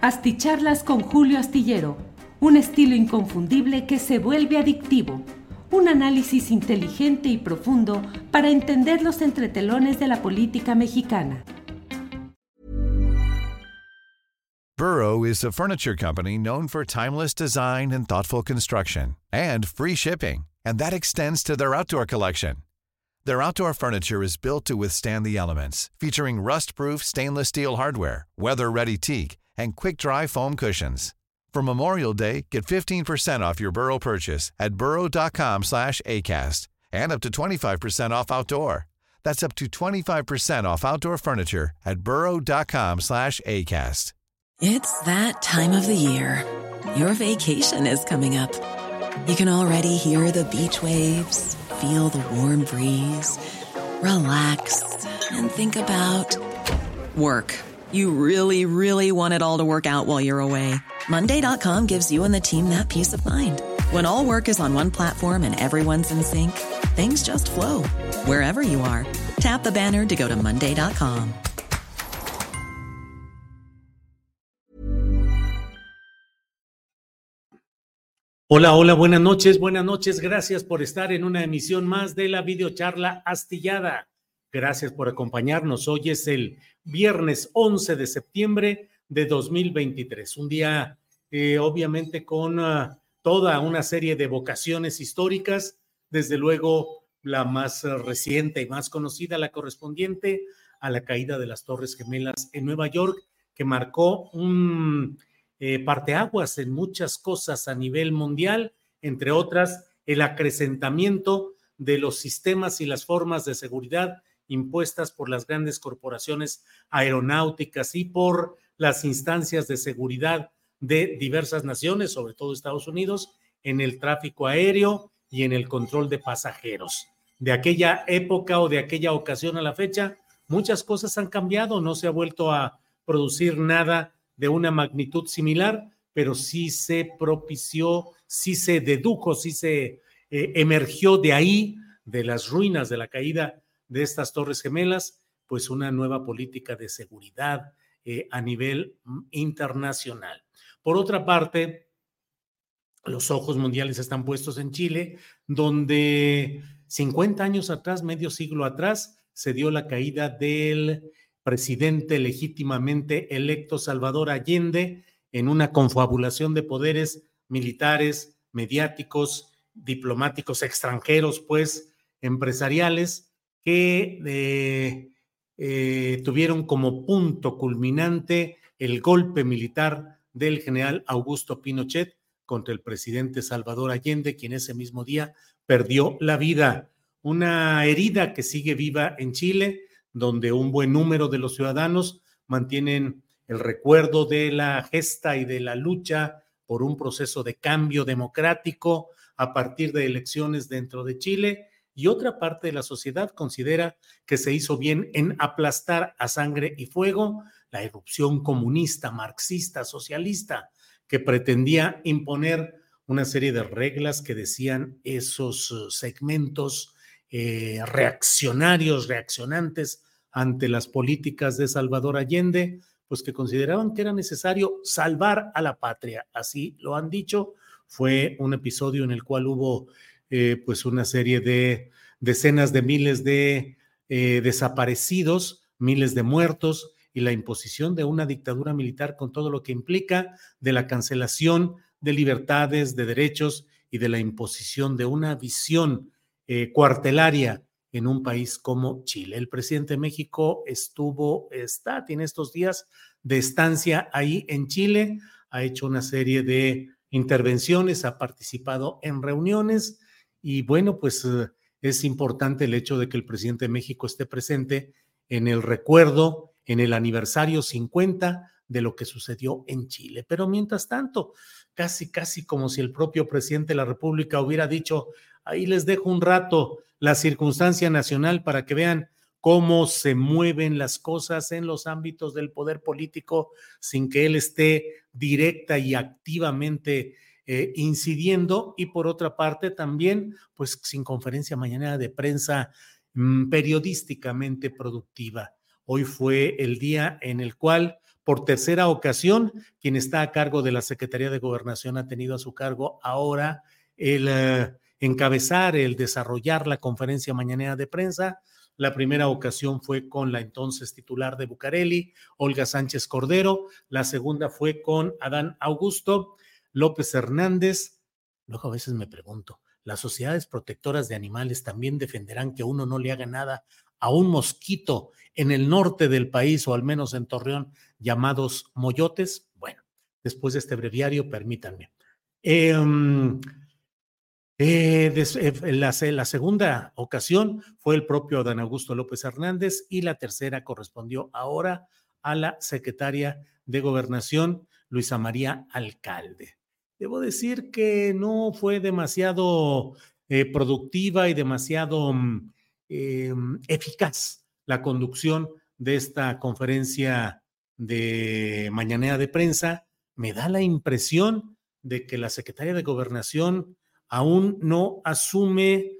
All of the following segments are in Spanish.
Asticharlas con Julio Astillero, un estilo inconfundible que se vuelve adictivo. Un análisis inteligente y profundo para entender los entretelones de la política mexicana. Burrow is a furniture company known for timeless design and thoughtful construction, and free shipping, and that extends to their outdoor collection. Their outdoor furniture is built to withstand the elements, featuring rust-proof stainless steel hardware, weather-ready teak, and quick-dry foam cushions. For Memorial Day, get 15% off your Burrow purchase at burrow.com slash ACAST and up to 25% off outdoor. That's up to 25% off outdoor furniture at burrow.com slash ACAST. It's that time of the year. Your vacation is coming up. You can already hear the beach waves, feel the warm breeze, relax, and think about work. You really, really want it all to work out while you're away. Monday.com gives you and the team that peace of mind. When all work is on one platform and everyone's in sync, things just flow wherever you are. Tap the banner to go to Monday.com. Hola, hola, buenas noches, buenas noches. Gracias por estar en una emisión más de la videocharla astillada. Gracias por acompañarnos. Hoy es el viernes 11 de septiembre de 2023. Un día, eh, obviamente, con uh, toda una serie de vocaciones históricas. Desde luego, la más reciente y más conocida, la correspondiente a la caída de las Torres Gemelas en Nueva York, que marcó un eh, parteaguas en muchas cosas a nivel mundial, entre otras, el acrecentamiento de los sistemas y las formas de seguridad impuestas por las grandes corporaciones aeronáuticas y por las instancias de seguridad de diversas naciones, sobre todo Estados Unidos, en el tráfico aéreo y en el control de pasajeros. De aquella época o de aquella ocasión a la fecha, muchas cosas han cambiado, no se ha vuelto a producir nada de una magnitud similar, pero sí se propició, sí se dedujo, sí se eh, emergió de ahí, de las ruinas de la caída de estas Torres Gemelas, pues una nueva política de seguridad eh, a nivel mm, internacional. Por otra parte, los ojos mundiales están puestos en Chile, donde 50 años atrás, medio siglo atrás, se dio la caída del presidente legítimamente electo Salvador Allende en una confabulación de poderes militares, mediáticos, diplomáticos extranjeros, pues empresariales, que eh, eh, tuvieron como punto culminante el golpe militar del general Augusto Pinochet contra el presidente Salvador Allende, quien ese mismo día perdió la vida. Una herida que sigue viva en Chile, donde un buen número de los ciudadanos mantienen el recuerdo de la gesta y de la lucha por un proceso de cambio democrático a partir de elecciones dentro de Chile y otra parte de la sociedad considera que se hizo bien en aplastar a sangre y fuego la erupción comunista, marxista, socialista, que pretendía imponer una serie de reglas que decían esos uh, segmentos eh, reaccionarios, reaccionantes ante las políticas de Salvador Allende, pues que consideraban que era necesario salvar a la patria. Así lo han dicho. Fue un episodio en el cual hubo eh, pues una serie de decenas de miles de eh, desaparecidos, miles de muertos y la imposición de una dictadura militar con todo lo que implica de la cancelación de libertades, de derechos y de la imposición de una visión eh, cuartelaria en un país como Chile. El presidente de México estuvo, está, tiene estos días de estancia ahí en Chile, ha hecho una serie de intervenciones, ha participado en reuniones y bueno, pues eh, es importante el hecho de que el presidente de México esté presente en el recuerdo, en el aniversario 50 de lo que sucedió en Chile. Pero mientras tanto, casi, casi como si el propio presidente de la República hubiera dicho, ahí les dejo un rato la circunstancia nacional para que vean cómo se mueven las cosas en los ámbitos del poder político sin que él esté directa y activamente eh, incidiendo y por otra parte también, pues sin conferencia mañana de prensa mm, periodísticamente productiva. Hoy fue el día en el cual por tercera ocasión, quien está a cargo de la Secretaría de Gobernación ha tenido a su cargo ahora el eh, encabezar, el desarrollar la conferencia mañanera de prensa. La primera ocasión fue con la entonces titular de Bucareli, Olga Sánchez Cordero. La segunda fue con Adán Augusto López Hernández. Luego a veces me pregunto, ¿las sociedades protectoras de animales también defenderán que uno no le haga nada a un mosquito en el norte del país o al menos en Torreón llamados moyotes. Bueno, después de este breviario, permítanme. Em, eh, eh, la, la, segunda ocasión fue el propio Dan Augusto López Hernández y la tercera correspondió ahora a la secretaria de Gobernación, Luisa María Alcalde. Debo decir que no fue demasiado eh, productiva y demasiado mm, em, eficaz la conducción de esta conferencia de mañanera de prensa, me da la impresión de que la secretaria de gobernación aún no asume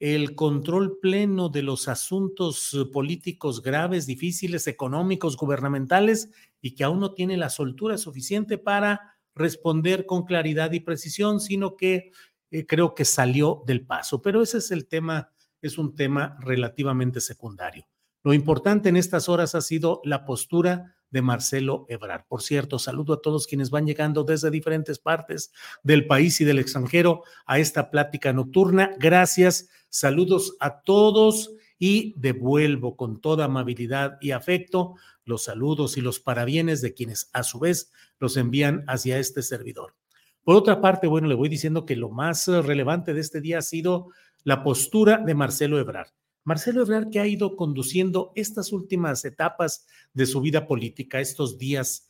el control pleno de los asuntos políticos graves, difíciles, económicos, gubernamentales, y que aún no tiene la soltura suficiente para responder con claridad y precisión, sino que eh, creo que salió del paso. Pero ese es el tema, es un tema relativamente secundario. Lo importante en estas horas ha sido la postura de Marcelo Ebrard. Por cierto, saludo a todos quienes van llegando desde diferentes partes del país y del extranjero a esta plática nocturna. Gracias, saludos a todos y devuelvo con toda amabilidad y afecto los saludos y los parabienes de quienes a su vez los envían hacia este servidor. Por otra parte, bueno, le voy diciendo que lo más relevante de este día ha sido la postura de Marcelo Ebrard. Marcelo Ebrard que ha ido conduciendo estas últimas etapas de su vida política, estos días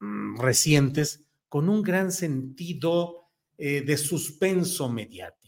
mm, recientes, con un gran sentido eh, de suspenso mediático,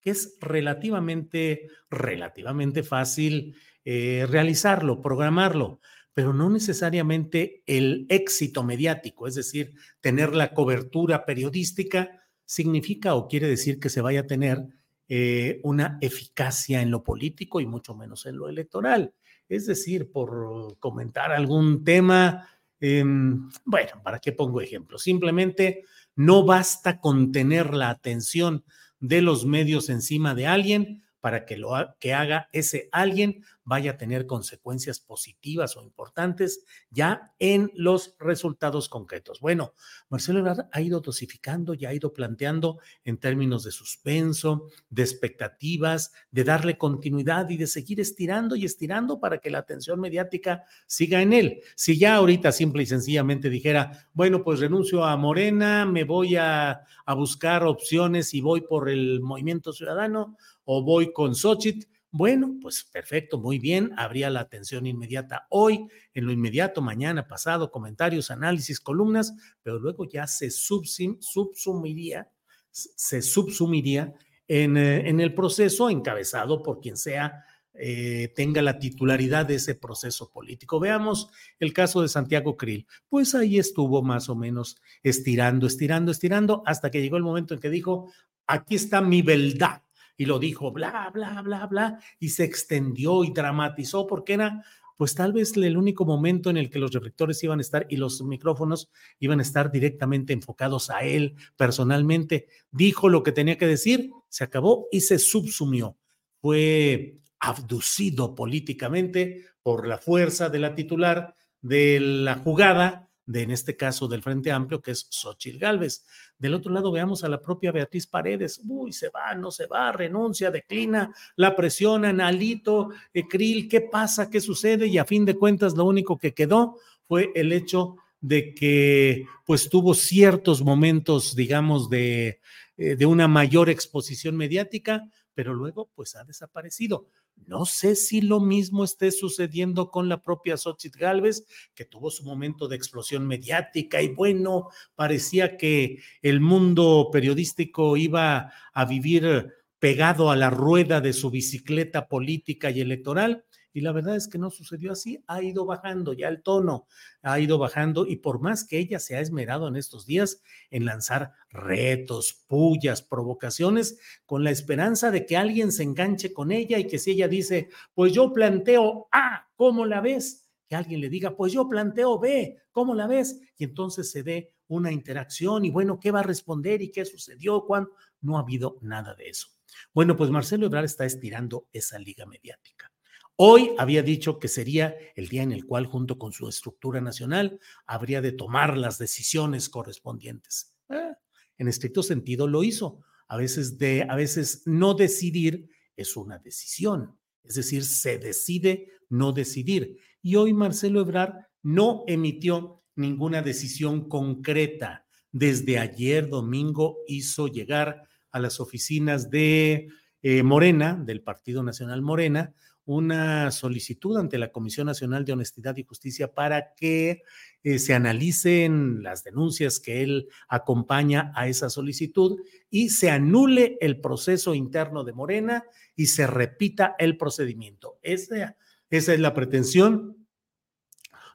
que es relativamente, relativamente fácil eh, realizarlo, programarlo, pero no necesariamente el éxito mediático, es decir, tener la cobertura periodística, significa o quiere decir que se vaya a tener eh, una eficacia en lo político y mucho menos en lo electoral. Es decir, por comentar algún tema, em, bueno, ¿para qué pongo ejemplo? Simplemente no basta con tener la atención de los medios encima de alguien para que lo que haga ese alguien vaya a tener consecuencias positivas o importantes ya en los resultados concretos. Bueno, Marcelo Ebrard ha ido dosificando y ha ido planteando en términos de suspenso, de expectativas, de darle continuidad y de seguir estirando y estirando para que la atención mediática siga en él. Si ya ahorita simple y sencillamente dijera, bueno, pues renuncio a Morena, me voy a, a buscar opciones y voy por el movimiento ciudadano o voy con Xochitl, bueno, pues perfecto, muy bien, habría la atención inmediata hoy, en lo inmediato, mañana, pasado, comentarios, análisis, columnas, pero luego ya se subsumiría, se subsumiría en, eh, en, el proceso encabezado por quien sea eh, tenga la titularidad de ese proceso político. Veamos el caso de Santiago Krill. Pues ahí estuvo más o menos estirando, estirando, estirando, hasta que llegó el momento en que dijo, aquí está mi verdad y lo dijo, bla, bla, bla, bla, y se extendió y dramatizó porque era pues tal vez el único momento en el que los reflectores iban a estar y los micrófonos iban a estar directamente enfocados a él personalmente. Dijo lo que tenía que decir, se acabó y se subsumió. Fue abducido políticamente por la fuerza de la titular de la jugada de, en este caso, del Frente Amplio, que es Xochitl Gálvez. Del otro lado, veamos a la propia Beatriz Paredes. Uy, se va, no se va, renuncia, declina, la presionan, Alito, Krill, ¿qué pasa? ¿Qué sucede? Y a fin de cuentas, lo único que quedó fue el hecho de que pues tuvo ciertos momentos, digamos, de, eh, de una mayor exposición mediática, pero luego pues ha desaparecido. No sé si lo mismo esté sucediendo con la propia Xochitl Galvez, que tuvo su momento de explosión mediática y bueno, parecía que el mundo periodístico iba a vivir pegado a la rueda de su bicicleta política y electoral y la verdad es que no sucedió así, ha ido bajando ya el tono, ha ido bajando y por más que ella se ha esmerado en estos días en lanzar retos, pullas, provocaciones, con la esperanza de que alguien se enganche con ella y que si ella dice, pues yo planteo, ah, ¿cómo la ves? que alguien le diga, pues yo planteo B, ¿cómo la ves? Y entonces se dé una interacción y bueno, ¿qué va a responder y qué sucedió? ¿Cuándo? No ha habido nada de eso. Bueno, pues Marcelo Ebrard está estirando esa liga mediática. Hoy había dicho que sería el día en el cual, junto con su estructura nacional, habría de tomar las decisiones correspondientes. Eh, en estricto sentido lo hizo. A veces, de, a veces no decidir es una decisión. Es decir, se decide no decidir. Y hoy Marcelo Ebrard no emitió ninguna decisión concreta. Desde ayer domingo hizo llegar a las oficinas de eh, Morena, del Partido Nacional Morena, una solicitud ante la Comisión Nacional de Honestidad y Justicia para que eh, se analicen las denuncias que él acompaña a esa solicitud y se anule el proceso interno de Morena y se repita el procedimiento. Esa, es la pretensión,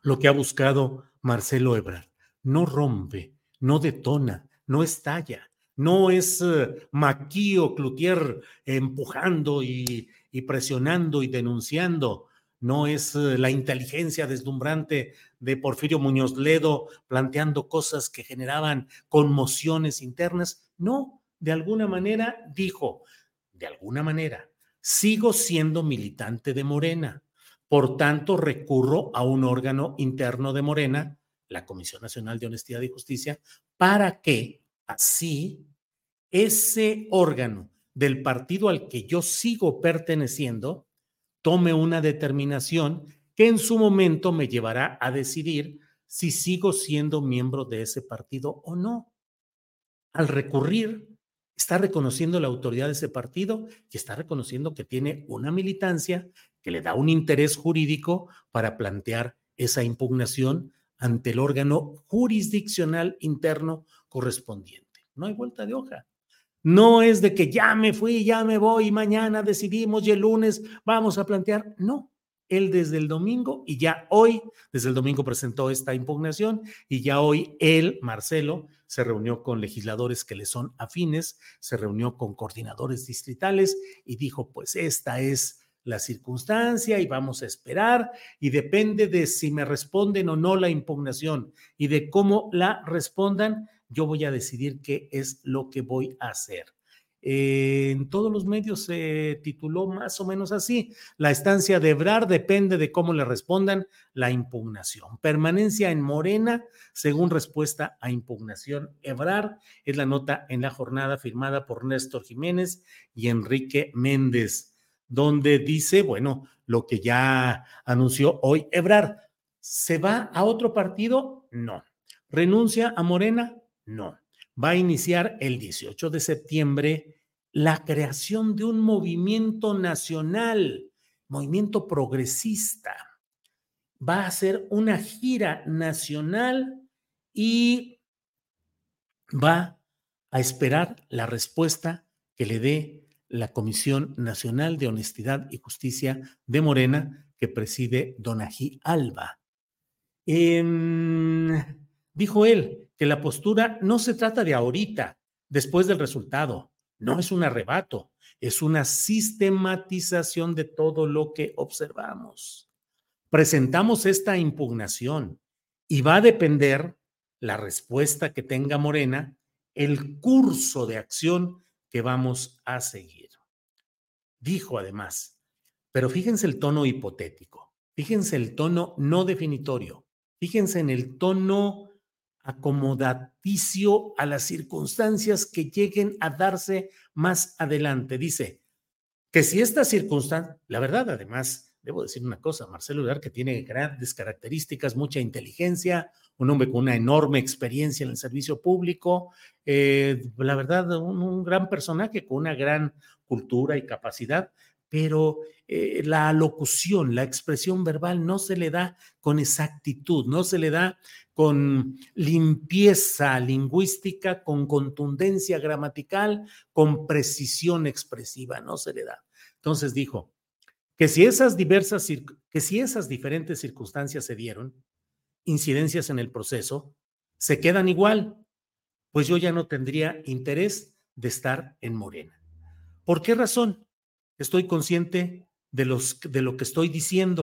lo que ha buscado Marcelo Ebrard. No rompe, no detona, no estalla, no es uh, Maquío Cloutier empujando y y presionando y denunciando. No es eh, la inteligencia deslumbrante de Porfirio Muñoz Ledo planteando cosas que generaban conmociones internas. No, de alguna manera dijo, de alguna manera, sigo siendo militante de Morena. Por tanto, recurro a un órgano interno de Morena, la Comisión Nacional de Honestidad y Justicia, para que así ese órgano del partido al que yo sigo perteneciendo tome una determinación que en su momento me llevará a decidir si sigo siendo miembro de ese partido o no. Al recurrir, está reconociendo la autoridad de ese partido y está reconociendo que tiene una militancia que le da un interés jurídico para plantear esa impugnación ante el órgano jurisdiccional interno correspondiente. No hay vuelta de hoja. No es de que ya me fui, ya me voy, mañana decidimos y el lunes vamos a plantear. No, él desde el domingo y ya hoy, desde el domingo presentó esta impugnación y ya hoy él, Marcelo, se reunió con legisladores que le son afines, se reunió con coordinadores distritales y dijo, pues esta es la circunstancia y vamos a esperar y depende de si me responden o no la impugnación y de cómo la respondan, yo voy a decidir qué es lo que voy a hacer. en todos los medios se tituló más o menos así. La estancia de Ebrar depende de cómo le respondan la impugnación. Permanencia en Morena, según respuesta a impugnación. Ebrar es la nota en la jornada firmada por Néstor Jiménez y Enrique Méndez, donde dice, bueno, lo que ya anunció hoy Ebrar. ¿Se va a otro partido? No. ¿Renuncia a Morena? No. Va a iniciar el 18 de septiembre la creación de un movimiento nacional, movimiento progresista. Va a hacer una gira nacional y va a esperar la respuesta que le dé la Comisión Nacional de Honestidad y Justicia de Morena, que preside Donají Alba. Em, dijo él, que la postura no se trata de ahorita, después del resultado, no es un arrebato, es una sistematización de todo lo que observamos. Presentamos esta impugnación y va a depender la respuesta que tenga Morena, el curso de acción que vamos a seguir. Dijo además, pero fíjense el tono hipotético, fíjense el tono no definitorio, fíjense en el tono acomodaticio a las circunstancias que lleguen a darse más adelante. Dice que si esta circunstancia, la verdad, además, debo decir una cosa, Marcelo Ebrard, que tiene grandes características, mucha inteligencia, un hombre con una enorme experiencia en el servicio público, eh, la verdad, un gran personaje con una gran cultura y capacidad, pero eh, la locución, la expresión verbal no se le da con exactitud, no se le da con limpieza lingüística, con contundencia gramatical, con precisión expresiva, no se le da. Entonces dijo que si esas diversas, que si esas diferentes circunstancias se dieron, incidencias en el proceso, se quedan igual, pues yo ya no tendría interés de estar en Morena. ¿Por qué razón? Estoy consciente de, los, de lo que estoy diciendo.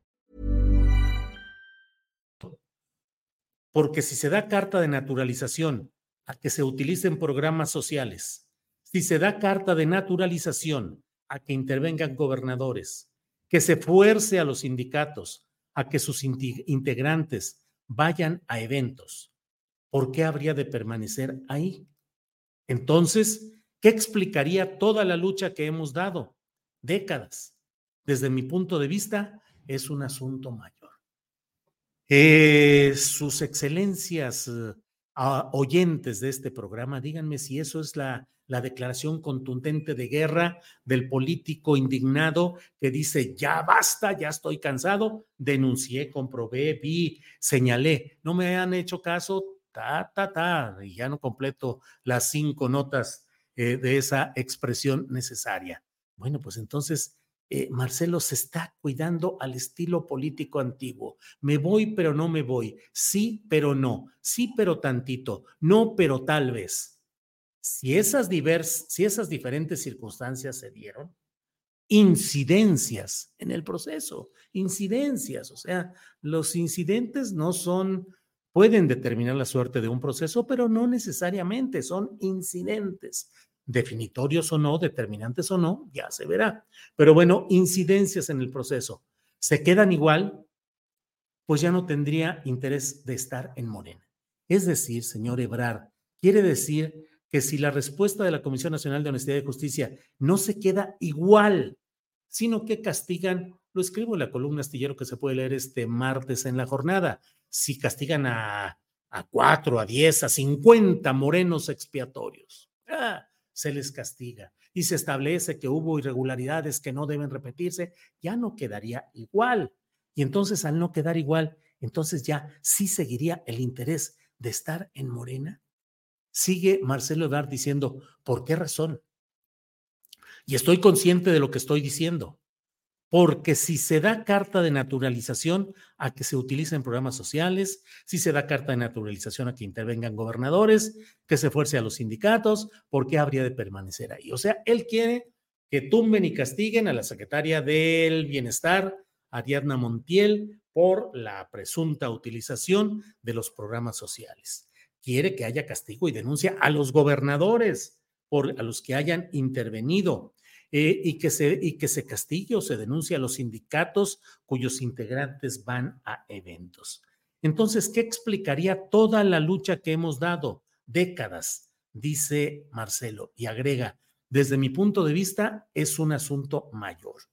Porque si se da carta de naturalización a que se utilicen programas sociales, si se da carta de naturalización a que intervengan gobernadores, que se fuerce a los sindicatos a que sus integrantes vayan a eventos, ¿por qué habría de permanecer ahí? Entonces, ¿qué explicaría toda la lucha que hemos dado? Décadas. Desde mi punto de vista, es un asunto mayor. Eh, sus excelencias eh, oyentes de este programa, díganme si eso es la la declaración contundente de guerra del político indignado que dice, ya basta, ya estoy cansado, denuncié, comprobé, vi, señalé, no me han hecho caso, ta, ta, ta, y ya no completo las cinco notas eh, de esa expresión necesaria. Bueno, pues entonces... Eh, Marcelo se está cuidando al estilo político antiguo. Me voy, pero no me voy. Sí, pero no. Sí, pero tantito. No, pero tal vez si esas, si esas diferentes circunstancias se dieron, incidencias en el proceso, incidencias, o sea, los incidentes no son, pueden determinar la suerte de un proceso, pero no necesariamente son incidentes, definitorios o no, determinantes o no, ya se verá. Pero bueno, incidencias en el proceso, se quedan igual, pues ya no tendría interés de estar en Morena. Es decir, señor Ebrard, quiere decir que si la respuesta de la Comisión Nacional de Honestidad y Justicia no se queda igual, sino que castigan, lo escribo en la columna astillero que se puede leer este martes en la jornada, si castigan a, a cuatro, a diez, a cincuenta morenos expiatorios, ah, se les castiga y se establece que hubo irregularidades que no deben repetirse, ya no quedaría igual. Y entonces al no quedar igual, entonces ya sí seguiría el interés de estar en Morena sigue Marcelo Ebrard diciendo, ¿por qué razón? Y estoy consciente de lo que estoy diciendo, porque si se da carta de naturalización a que se utilicen programas sociales, si se da carta de naturalización a que intervengan gobernadores, que se fuerce a los sindicatos, ¿por qué habría de permanecer ahí? O sea, él quiere que tumben y castiguen a la secretaria del Bienestar, Ariadna Montiel, por la presunta utilización de los programas sociales quiere que haya castigo y denuncia a los gobernadores, por, a los que hayan intervenido, eh, y, que se, y que se castigue o se denuncie a los sindicatos cuyos integrantes van a eventos. Entonces, ¿qué explicaría toda la lucha que hemos dado? Décadas, dice Marcelo, y agrega, desde mi punto de vista, es un asunto mayor.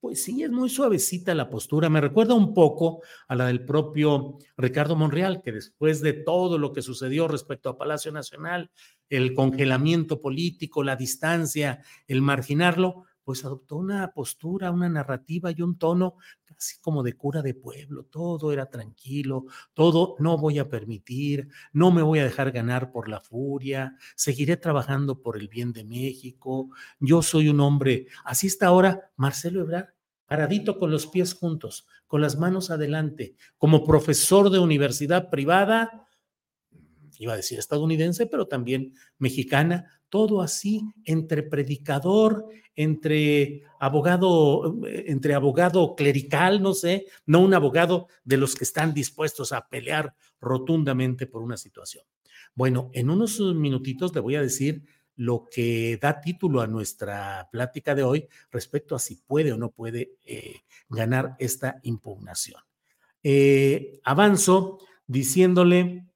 Pues sí, es muy suavecita la postura. Me recuerda un poco a la del propio Ricardo Monreal, que después de todo lo que sucedió respecto a Palacio Nacional, el congelamiento político, la distancia, el marginarlo, pues adoptó una postura, una narrativa y un tono casi como de cura de pueblo. Todo era tranquilo, todo no voy a permitir, no me voy a dejar ganar por la furia, seguiré trabajando por el bien de México. Yo soy un hombre, así está ahora Marcelo Ebrard, paradito con los pies juntos, con las manos adelante, como profesor de universidad privada, iba a decir estadounidense, pero también mexicana, todo así entre predicador, entre abogado, entre abogado clerical, no sé, no un abogado de los que están dispuestos a pelear rotundamente por una situación. Bueno, en unos minutitos le voy a decir lo que da título a nuestra plática de hoy respecto a si puede o no puede eh, ganar esta impugnación. Eh, avanzo diciéndole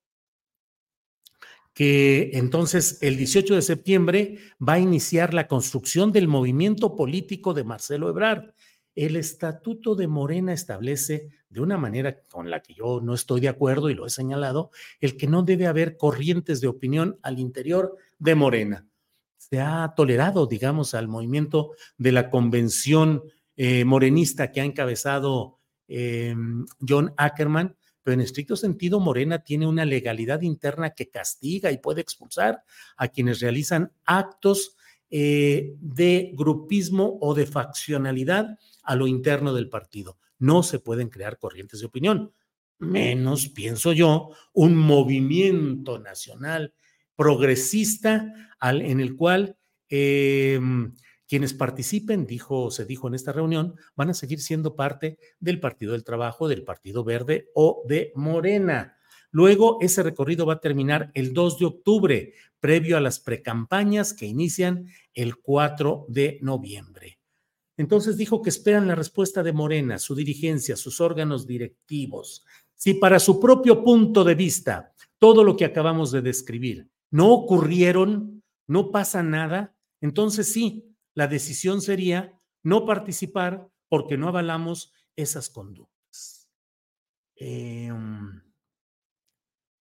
que entonces el 18 de septiembre va a iniciar la construcción del movimiento político de Marcelo Ebrard. El estatuto de Morena establece de una manera con la que yo no estoy de acuerdo y lo he señalado, el que no debe haber corrientes de opinión al interior de Morena. Se ha tolerado, digamos, al movimiento de la convención eh, morenista que ha encabezado eh, John Ackerman, pero en estricto sentido Morena tiene una legalidad interna que castiga y puede expulsar a quienes realizan actos eh, de grupismo o de faccionalidad a lo interno del partido. No se pueden crear corrientes de opinión, menos, pienso yo, un movimiento nacional progresista en el cual eh, quienes participen, dijo, se dijo en esta reunión, van a seguir siendo parte del Partido del Trabajo, del Partido Verde o de Morena. Luego, ese recorrido va a terminar el 2 de octubre, previo a las precampañas que inician el 4 de noviembre. Entonces dijo que esperan la respuesta de Morena, su dirigencia, sus órganos directivos. Si para su propio punto de vista todo lo que acabamos de describir no ocurrieron, no pasa nada, entonces sí, la decisión sería no participar porque no avalamos esas conductas. Em,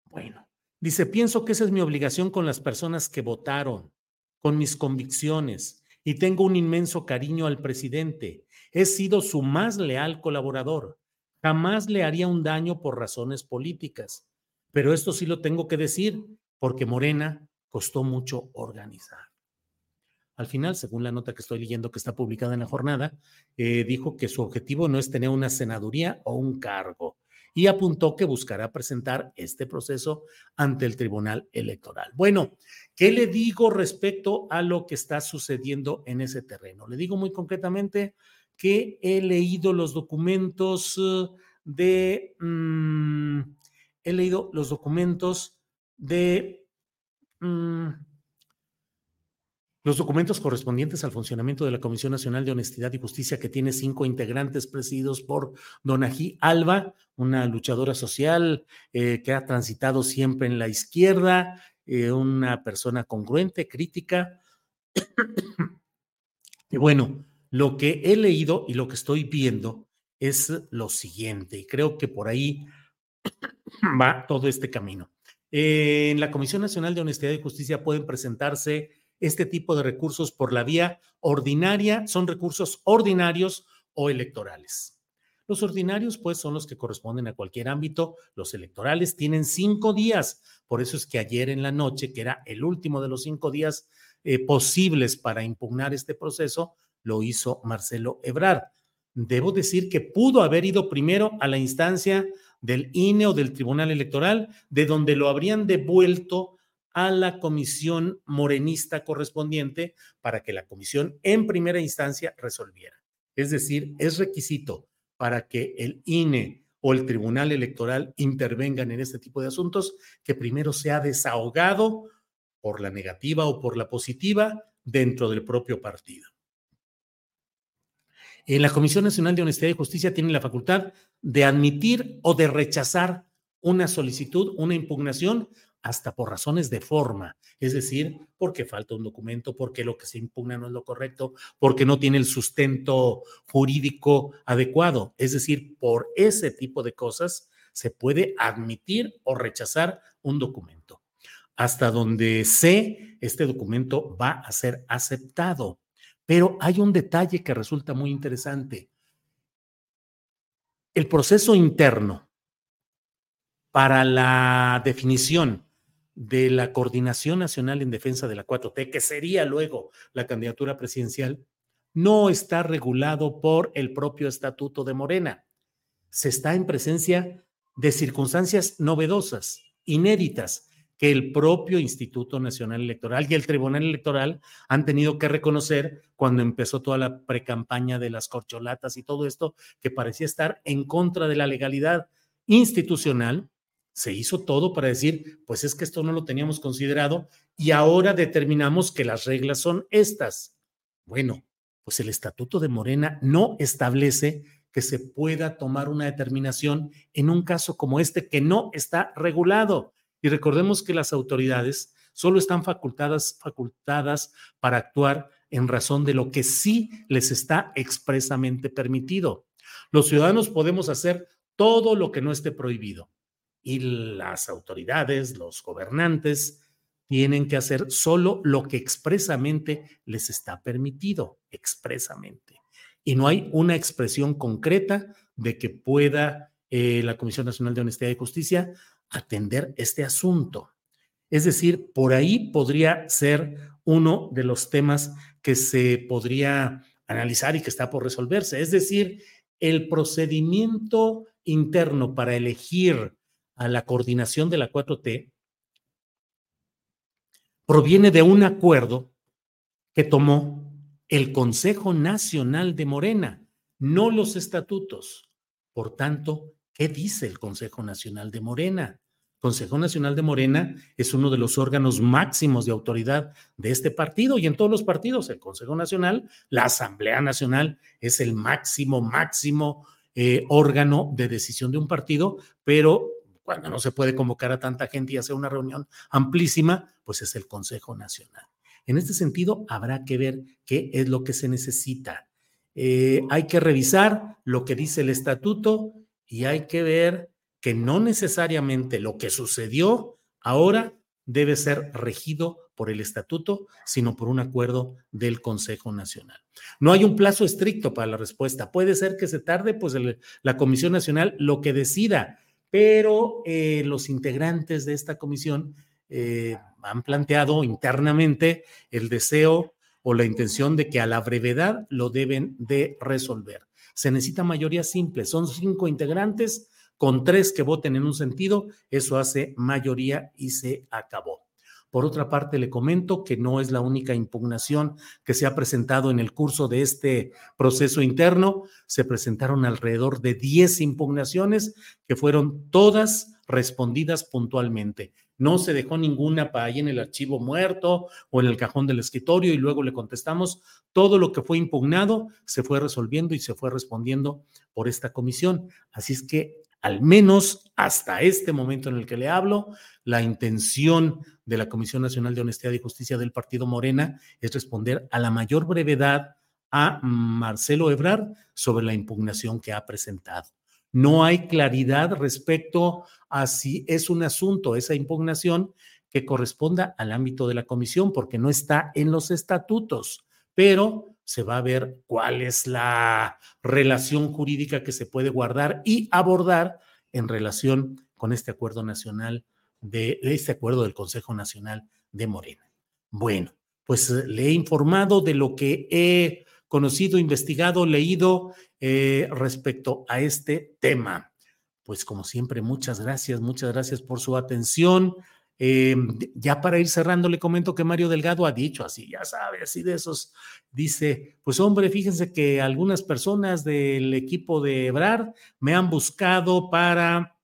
bueno, dice, pienso que esa es mi obligación con las personas que votaron, con mis convicciones, y tengo un inmenso cariño al presidente. He sido su más leal colaborador. Jamás le haría un daño por razones políticas. Pero esto sí lo tengo que decir, porque Morena costó mucho organizar. Al final, según la nota que estoy leyendo que está publicada en la jornada, eh, dijo que su objetivo no es tener una senaduría o un cargo y apuntó que buscará presentar este proceso ante el Tribunal Electoral. Bueno, ¿qué le digo respecto a lo que está sucediendo en ese terreno? Le digo muy concretamente que he leído los documentos eh, de... Mm, he leído los documentos de... Mm, los documentos correspondientes al funcionamiento de la Comisión Nacional de Honestidad y Justicia, que tiene cinco integrantes presididos por Donají Alba, una luchadora social eh, que ha transitado siempre en la izquierda, eh, una persona congruente, crítica. y bueno, lo que he leído y lo que estoy viendo es lo siguiente, y creo que por ahí va todo este camino. En la Comisión Nacional de Honestidad y Justicia pueden presentarse este tipo de recursos por la vía ordinaria, son recursos ordinarios o electorales. Los ordinarios, pues, son los que corresponden a cualquier ámbito. Los electorales tienen cinco días. Por eso es que ayer en la noche, que era el último de los cinco días eh, posibles para impugnar este proceso, lo hizo Marcelo Ebrard. Debo decir que pudo haber ido primero a la instancia del INE o del Tribunal Electoral, de donde lo habrían devuelto a la comisión morenista correspondiente para que la comisión en primera instancia resolviera. Es decir, es requisito para que el INE o el Tribunal Electoral intervengan en este tipo de asuntos que primero sea desahogado por la negativa o por la positiva dentro del propio partido. En la Comisión Nacional de Honestidad y Justicia tiene la facultad de admitir o de rechazar una solicitud, una impugnación hasta por razones de forma, es decir, porque falta un documento, porque lo que se impugna no es lo correcto, porque no tiene el sustento jurídico adecuado, es decir, por ese tipo de cosas se puede admitir o rechazar un documento. Hasta donde sé, este documento va a ser aceptado. Pero hay un detalle que resulta muy interesante. El proceso interno para la definición de la Coordinación Nacional en Defensa de la 4T, que sería luego la candidatura presidencial, no está regulado por el propio estatuto de Morena. Se está en presencia de circunstancias novedosas, inéditas, que el propio Instituto Nacional Electoral y el Tribunal Electoral han tenido que reconocer cuando empezó toda la precampaña de las corcholatas y todo esto, que parecía estar en contra de la legalidad institucional se hizo todo para decir, pues es que esto no lo teníamos considerado y ahora determinamos que las reglas son estas. Bueno, pues el estatuto de Morena no establece que se pueda tomar una determinación en un caso como este que no está regulado. Y recordemos que las autoridades solo están facultadas, facultadas para actuar en razón de lo que sí les está expresamente permitido. Los ciudadanos podemos hacer todo lo que no esté prohibido y las autoridades, los gobernantes, tienen que hacer solo lo que expresamente les está permitido, expresamente. Y no hay una expresión concreta de que pueda eh, la Comisión Nacional de Honestidad y Justicia atender este asunto. Es decir, por ahí podría ser uno de los temas que se podría analizar y que está por resolverse. Es decir, el procedimiento interno para elegir a la coordinación de la 4T proviene de un acuerdo que tomó el Consejo Nacional de Morena, no los estatutos. Por tanto, ¿qué dice el Consejo Nacional de Morena? Consejo Nacional de Morena es uno de los órganos máximos de autoridad de este partido y en todos los partidos, el Consejo Nacional, la Asamblea Nacional es el máximo, máximo eh, órgano de decisión de un partido, pero cuando no se puede convocar a tanta gente y hacer una reunión amplísima, pues es el Consejo Nacional. En este sentido, habrá que ver qué es lo que se necesita. Eh, hay que revisar lo que dice el estatuto y hay que ver que no necesariamente lo que sucedió ahora debe ser regido por el estatuto, sino por un acuerdo del Consejo Nacional. No hay un plazo estricto para la respuesta. Puede ser que se tarde, pues la Comisión Nacional lo que decida, pero eh, los integrantes de esta comisión eh, han planteado internamente el deseo o la intención de que a la brevedad lo deben de resolver. Se necesita mayoría simple, son cinco integrantes con tres que voten en un sentido, eso hace mayoría y se acabó. Por otra parte, le comento que no es la única impugnación que se ha presentado en el curso de este proceso interno. Se presentaron alrededor de 10 impugnaciones que fueron todas respondidas puntualmente. No se dejó ninguna para ahí en el archivo muerto o en el cajón del escritorio y luego le contestamos. Todo lo que fue impugnado se fue resolviendo y se fue respondiendo por esta comisión. Así es que al menos hasta este momento en el que le hablo, la intención de la Comisión Nacional de Honestidad y Justicia del Partido Morena es responder a la mayor brevedad a Marcelo Ebrard sobre la impugnación que ha presentado. No hay claridad respecto a si es un asunto, esa impugnación, que corresponda al ámbito de la comisión, porque no está en los estatutos, pero se va a ver cuál es la relación jurídica que se puede guardar y abordar en relación con este acuerdo nacional, de, este acuerdo del Consejo Nacional de Morena. Bueno, pues eh, le he informado de lo que he conocido, investigado, leído eh, respecto a este tema. Pues como siempre, muchas gracias, muchas gracias por su atención. Eh, ya para ir cerrando, le comento que Mario Delgado ha dicho así, ya sabe, así de esos, dice, pues hombre, fíjense que algunas personas del equipo de Ebrard me han buscado para,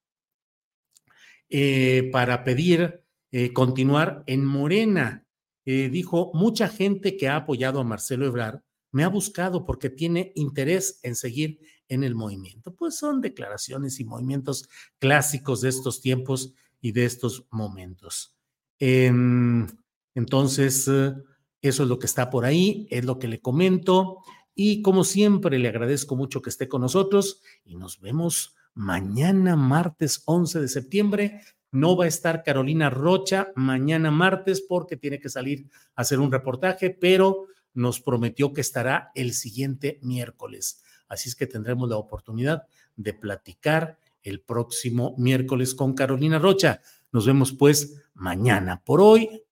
eh, para pedir eh, continuar en Morena. dijo, mucha gente que ha apoyado a Marcelo Ebrard me ha buscado porque tiene interés en seguir en el movimiento. Pues son declaraciones y movimientos clásicos de estos tiempos y de estos momentos. Em, entonces, eh, eso es lo que está por ahí, es lo que le comento. Y como siempre, le agradezco mucho que esté con nosotros y nos vemos mañana, martes 11 de septiembre. No va a estar Carolina Rocha mañana martes porque tiene que salir a hacer un reportaje, pero nos prometió que estará el siguiente miércoles. Así es que tendremos la oportunidad de platicar el próximo miércoles con Carolina Rocha. Nos vemos pues mañana. Por hoy,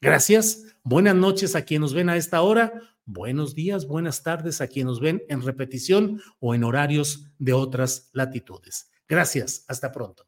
gracias. Buenas noches a quienes nos ven a esta hora. Buenos días, buenas tardes a quienes nos ven en repetición o en horarios de otras latitudes. Gracias. Hasta pronto.